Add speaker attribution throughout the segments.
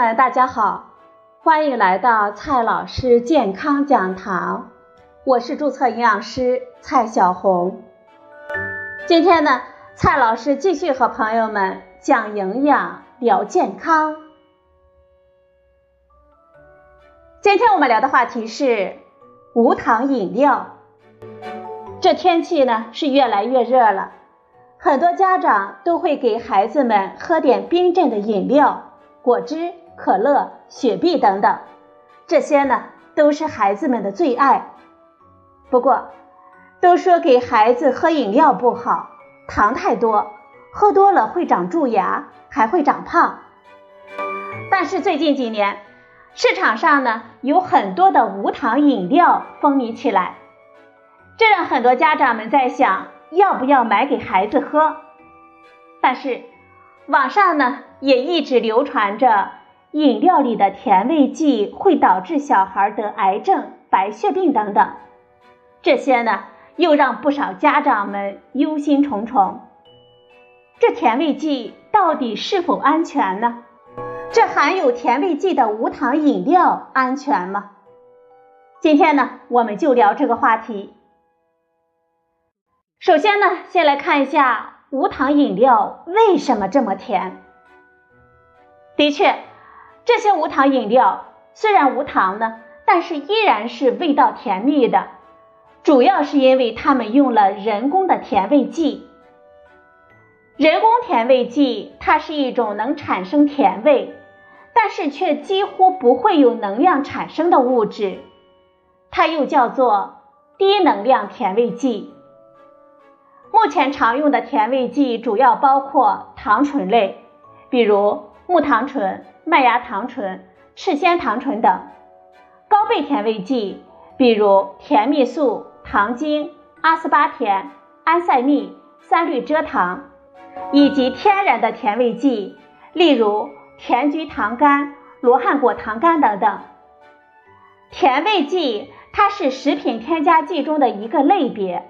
Speaker 1: 们，大家好，欢迎来到蔡老师健康讲堂，我是注册营养师蔡小红。今天呢，蔡老师继续和朋友们讲营养、聊健康。今天我们聊的话题是无糖饮料。这天气呢是越来越热了，很多家长都会给孩子们喝点冰镇的饮料。果汁、可乐、雪碧等等，这些呢都是孩子们的最爱。不过，都说给孩子喝饮料不好，糖太多，喝多了会长蛀牙，还会长胖。但是最近几年，市场上呢有很多的无糖饮料风靡起来，这让很多家长们在想，要不要买给孩子喝？但是。网上呢也一直流传着饮料里的甜味剂会导致小孩得癌症、白血病等等，这些呢又让不少家长们忧心忡忡。这甜味剂到底是否安全呢？这含有甜味剂的无糖饮料安全吗？今天呢我们就聊这个话题。首先呢，先来看一下。无糖饮料为什么这么甜？的确，这些无糖饮料虽然无糖呢，但是依然是味道甜蜜的，主要是因为它们用了人工的甜味剂。人工甜味剂它是一种能产生甜味，但是却几乎不会有能量产生的物质，它又叫做低能量甜味剂。目前常用的甜味剂主要包括糖醇类，比如木糖醇、麦芽糖醇、赤藓糖醇等；高倍甜味剂，比如甜蜜素、糖精、阿斯巴甜、安赛蜜、三氯蔗糖；以及天然的甜味剂，例如甜菊糖苷、罗汉果糖苷等等。甜味剂它是食品添加剂中的一个类别。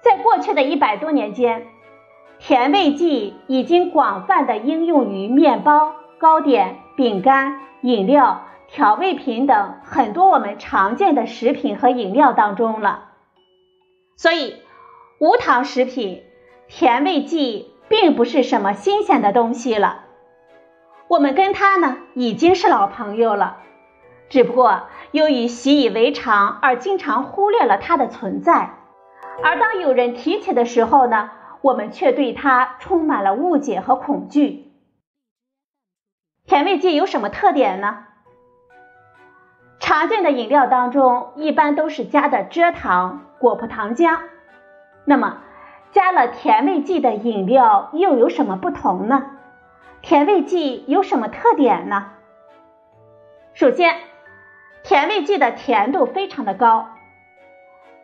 Speaker 1: 在过去的一百多年间，甜味剂已经广泛的应用于面包、糕点、饼干、饮料、调味品等很多我们常见的食品和饮料当中了。所以，无糖食品甜味剂并不是什么新鲜的东西了，我们跟它呢已经是老朋友了，只不过由于习以为常而经常忽略了它的存在。而当有人提起的时候呢，我们却对它充满了误解和恐惧。甜味剂有什么特点呢？常见的饮料当中一般都是加的蔗糖、果葡糖浆，那么加了甜味剂的饮料又有什么不同呢？甜味剂有什么特点呢？首先，甜味剂的甜度非常的高。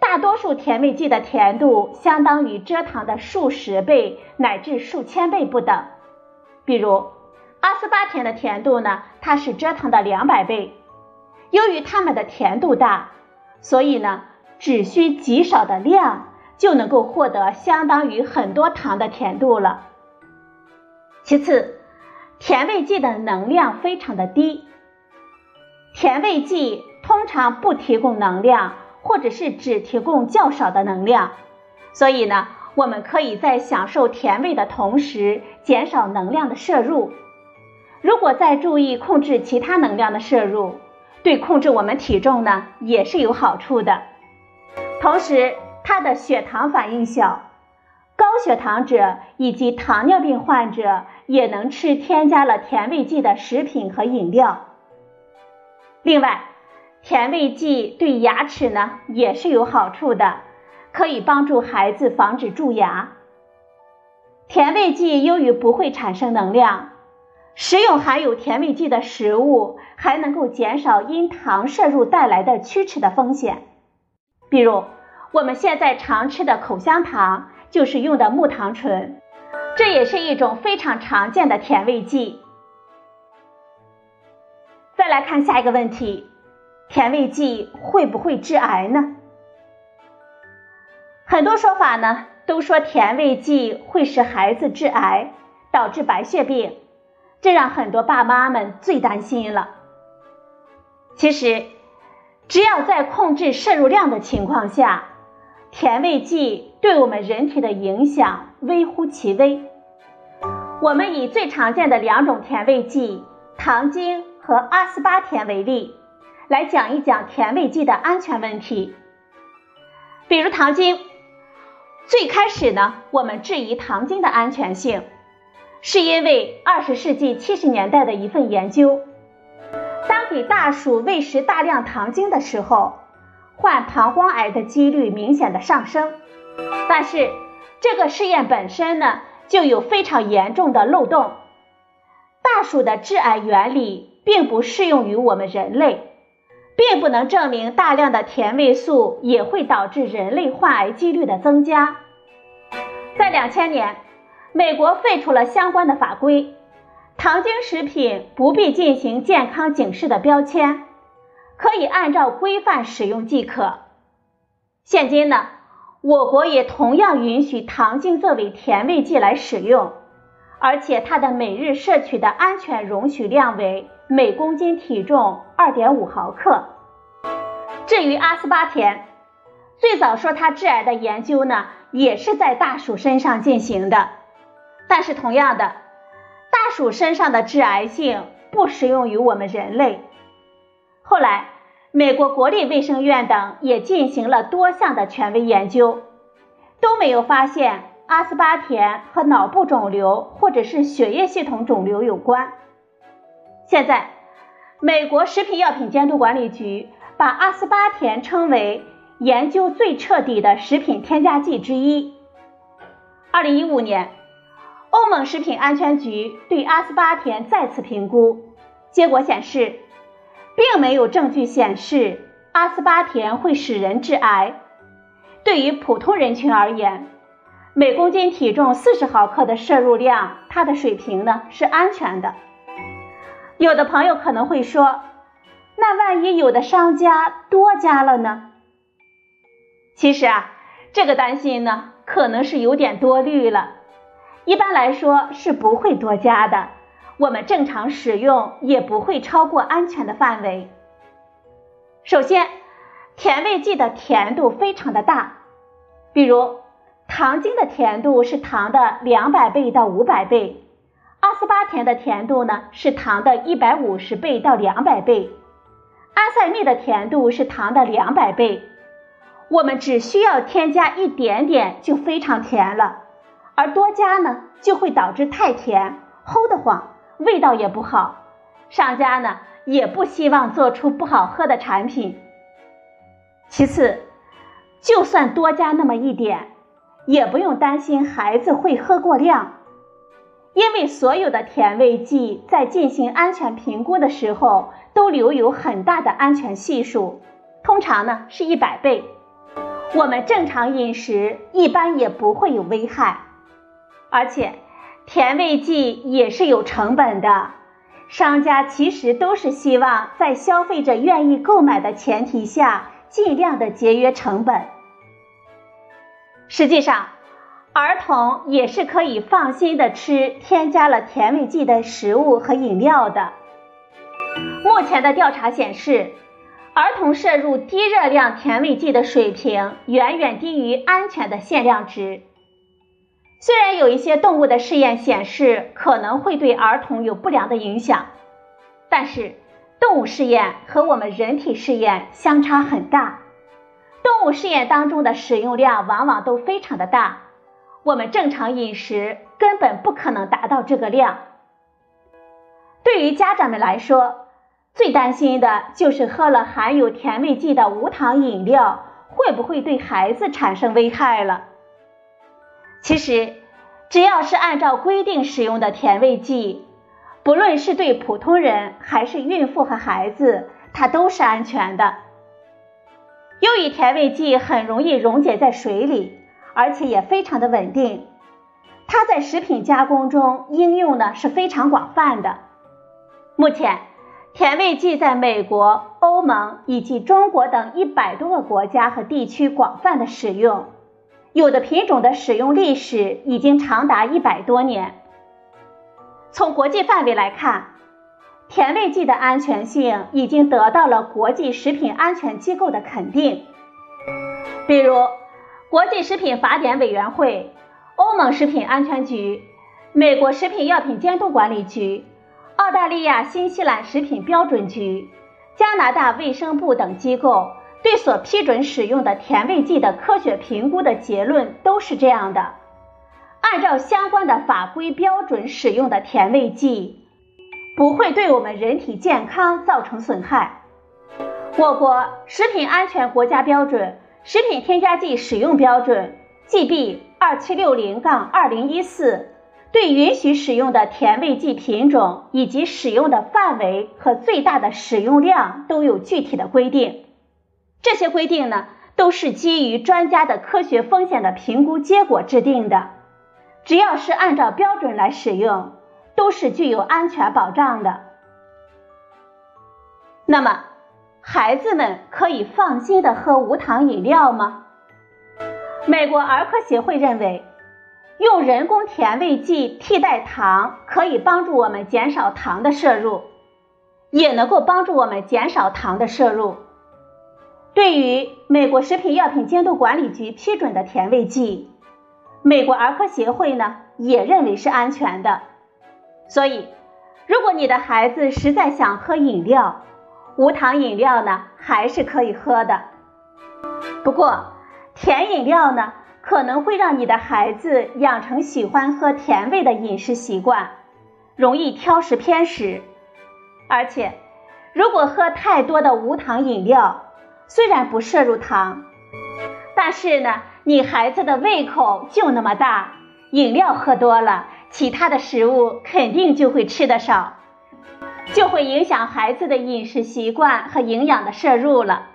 Speaker 1: 大多数甜味剂的甜度相当于蔗糖的数十倍乃至数千倍不等。比如阿斯巴甜的甜度呢，它是蔗糖的两百倍。由于它们的甜度大，所以呢，只需极少的量就能够获得相当于很多糖的甜度了。其次，甜味剂的能量非常的低。甜味剂通常不提供能量。或者是只提供较少的能量，所以呢，我们可以在享受甜味的同时减少能量的摄入。如果再注意控制其他能量的摄入，对控制我们体重呢也是有好处的。同时，它的血糖反应小，高血糖者以及糖尿病患者也能吃添加了甜味剂的食品和饮料。另外，甜味剂对牙齿呢也是有好处的，可以帮助孩子防止蛀牙。甜味剂由于不会产生能量，食用含有甜味剂的食物还能够减少因糖摄入带来的龋齿的风险。比如我们现在常吃的口香糖就是用的木糖醇，这也是一种非常常见的甜味剂。再来看下一个问题。甜味剂会不会致癌呢？很多说法呢都说甜味剂会使孩子致癌，导致白血病，这让很多爸妈们最担心了。其实，只要在控制摄入量的情况下，甜味剂对我们人体的影响微乎其微。我们以最常见的两种甜味剂糖精和阿斯巴甜为例，来讲一讲甜味剂的安全问题。比如糖精，最开始呢，我们质疑糖精的安全性，是因为二十世纪七十年代的一份研究，当给大鼠喂食大量糖精的时候，患膀胱癌的几率明显的上升。但是这个试验本身呢，就有非常严重的漏洞，大鼠的致癌原理并不适用于我们人类。并不能证明大量的甜味素也会导致人类患癌几率的增加。在两千年，美国废除了相关的法规，糖精食品不必进行健康警示的标签，可以按照规范使用即可。现今呢，我国也同样允许糖精作为甜味剂来使用，而且它的每日摄取的安全容许量为。每公斤体重二点五毫克。至于阿斯巴甜，最早说它致癌的研究呢，也是在大鼠身上进行的。但是同样的，大鼠身上的致癌性不适用于我们人类。后来，美国国立卫生院等也进行了多项的权威研究，都没有发现阿斯巴甜和脑部肿瘤或者是血液系统肿瘤有关。现在，美国食品药品监督管理局把阿斯巴甜称为研究最彻底的食品添加剂之一。二零一五年，欧盟食品安全局对阿斯巴甜再次评估，结果显示，并没有证据显示阿斯巴甜会使人致癌。对于普通人群而言，每公斤体重四十毫克的摄入量，它的水平呢是安全的。有的朋友可能会说，那万一有的商家多加了呢？其实啊，这个担心呢，可能是有点多虑了。一般来说是不会多加的，我们正常使用也不会超过安全的范围。首先，甜味剂的甜度非常的大，比如糖精的甜度是糖的两百倍到五百倍。阿斯巴甜的甜度呢是糖的一百五十倍到两百倍，阿塞蜜的甜度是糖的两百倍。我们只需要添加一点点就非常甜了，而多加呢就会导致太甜，齁得慌，味道也不好。商家呢也不希望做出不好喝的产品。其次，就算多加那么一点，也不用担心孩子会喝过量。因为所有的甜味剂在进行安全评估的时候都留有很大的安全系数，通常呢是一百倍。我们正常饮食一般也不会有危害，而且甜味剂也是有成本的，商家其实都是希望在消费者愿意购买的前提下，尽量的节约成本。实际上。儿童也是可以放心的吃添加了甜味剂的食物和饮料的。目前的调查显示，儿童摄入低热量甜味剂的水平远远低于安全的限量值。虽然有一些动物的试验显示可能会对儿童有不良的影响，但是动物试验和我们人体试验相差很大。动物试验当中的使用量往往都非常的大。我们正常饮食根本不可能达到这个量。对于家长们来说，最担心的就是喝了含有甜味剂的无糖饮料会不会对孩子产生危害了。其实，只要是按照规定使用的甜味剂，不论是对普通人还是孕妇和孩子，它都是安全的。由于甜味剂很容易溶解在水里。而且也非常的稳定，它在食品加工中应用呢是非常广泛的。目前，甜味剂在美国、欧盟以及中国等一百多个国家和地区广泛的使用，有的品种的使用历史已经长达一百多年。从国际范围来看，甜味剂的安全性已经得到了国际食品安全机构的肯定，比如国际食品法典委员会、欧盟食品安全局、美国食品药品监督管理局、澳大利亚、新西兰食品标准局、加拿大卫生部等机构对所批准使用的甜味剂的科学评估的结论都是这样的。按照相关的法规标准使用的甜味剂，不会对我们人体健康造成损害。我国食品安全国家标准《食品添加剂使用标准》GB 二七六零杠二零一四，对允许使用的甜味剂品种以及使用的范围和最大的使用量都有具体的规定。这些规定呢，都是基于专家的科学风险的评估结果制定的。只要是按照标准来使用，都是具有安全保障的。那么，孩子们可以放心的喝无糖饮料吗？美国儿科协会认为，用人工甜味剂替代糖可以帮助我们减少糖的摄入，也能够帮助我们减少糖的摄入。对于美国食品药品监督管理局批准的甜味剂。美国儿科协会呢也认为是安全的，所以如果你的孩子实在想喝饮料，无糖饮料呢还是可以喝的。不过甜饮料呢可能会让你的孩子养成喜欢喝甜味的饮食习惯，容易挑食偏食。而且如果喝太多的无糖饮料，虽然不摄入糖，但是呢。你孩子的胃口就那么大，饮料喝多了，其他的食物肯定就会吃的少，就会影响孩子的饮食习惯和营养的摄入了。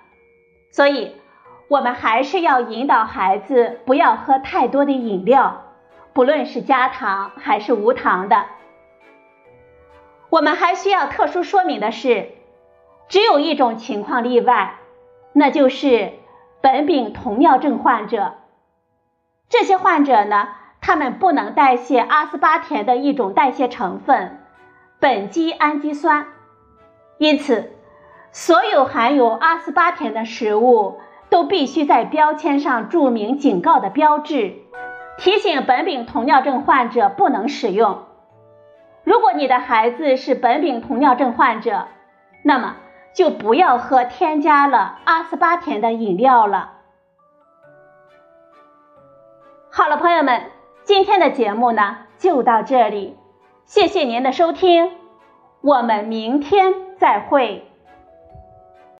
Speaker 1: 所以，我们还是要引导孩子不要喝太多的饮料，不论是加糖还是无糖的。我们还需要特殊说明的是，只有一种情况例外，那就是。苯丙酮尿症患者，这些患者呢，他们不能代谢阿斯巴甜的一种代谢成分苯基氨基酸，因此，所有含有阿斯巴甜的食物都必须在标签上注明警告的标志，提醒苯丙酮尿症患者不能使用。如果你的孩子是苯丙酮尿症患者，那么。就不要喝添加了阿斯巴甜的饮料了。好了，朋友们，今天的节目呢就到这里，谢谢您的收听，我们明天再会。